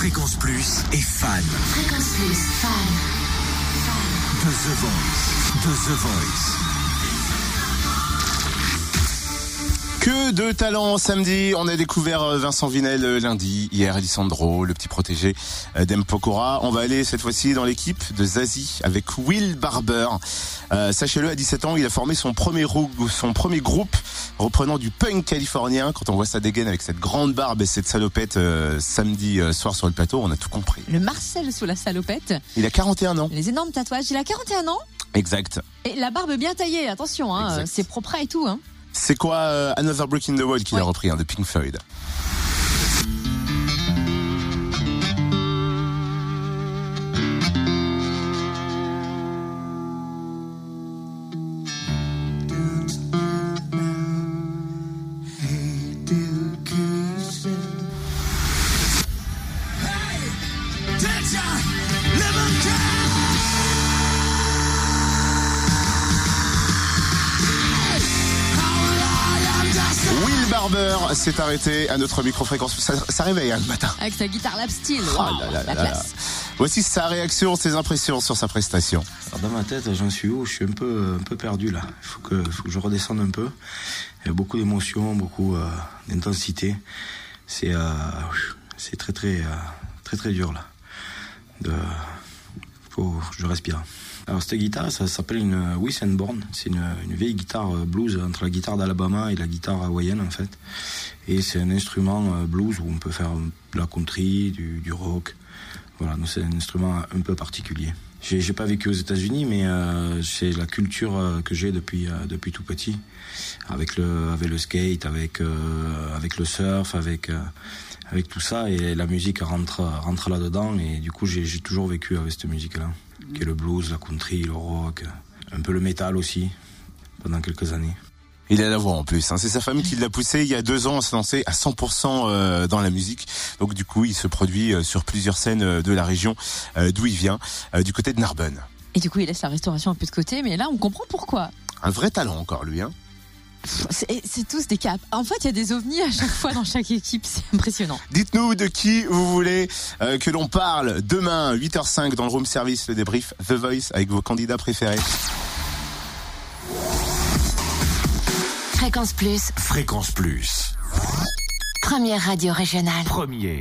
Fréquence Plus est fan. Fréquence Plus, fan. De The Voice. De The Voice. Que de talent samedi. On a découvert euh, Vincent Vinel euh, lundi, hier Alessandro, le petit protégé euh, d'Empokora. On va aller cette fois-ci dans l'équipe de Zazie avec Will Barber. Euh, Sachez-le, à 17 ans, il a formé son premier, son premier groupe reprenant du punk californien. Quand on voit sa dégaine avec cette grande barbe et cette salopette euh, samedi soir sur le plateau, on a tout compris. Le Marcel sous la salopette. Il a 41 ans. Les énormes tatouages. Il a 41 ans. Exact. Et la barbe bien taillée, attention, hein, c'est propre et tout. Hein. C'est quoi euh, Another Brick in the Wall qu'il a repris hein, de Pink Floyd? Barber s'est arrêté à notre micro-fréquence. Ça, réveille hein, le matin. Avec sa guitare lap steel. Oh la classe. Voici sa réaction, ses impressions sur sa prestation. dans ma tête, j'en suis où? Je suis un peu, un peu perdu là. Il faut que, faut que je redescende un peu. Il y a beaucoup d'émotions, beaucoup euh, d'intensité. C'est, euh, c'est très, très, euh, très, très dur là. De, faut que je respire. Alors cette guitare, ça s'appelle une Wissenborn. C'est une, une, vieille guitare euh, blues entre la guitare d'Alabama et la guitare hawaïenne en fait. Et c'est un instrument euh, blues où on peut faire de la country, du, du rock. Voilà, donc c'est un instrument un peu particulier. J'ai, pas vécu aux États-Unis, mais euh, c'est la culture euh, que j'ai depuis depuis tout petit, avec le avec le skate, avec avec le surf, avec avec tout ça. Et la musique rentre rentre là dedans et du coup j'ai, j'ai toujours vécu avec cette musique là qui est le blues, la country, le rock, un peu le métal aussi, pendant quelques années. Il a la voix en plus. Hein. C'est sa famille qui l'a poussé il y a deux ans à se lancer à 100% euh, dans la musique. Donc du coup, il se produit euh, sur plusieurs scènes euh, de la région d'où il vient, du côté de Narbonne. Et du coup, il laisse la restauration un peu de côté, mais là, on comprend pourquoi. Un vrai talent encore, lui. Hein. C'est tous des caps. En fait, il y a des ovnis à chaque fois dans chaque équipe. C'est impressionnant. Dites-nous de qui vous voulez euh, que l'on parle demain, 8h05 dans le room service, le débrief The Voice avec vos candidats préférés. Fréquence Plus. Fréquence Plus. Première radio régionale. Premier.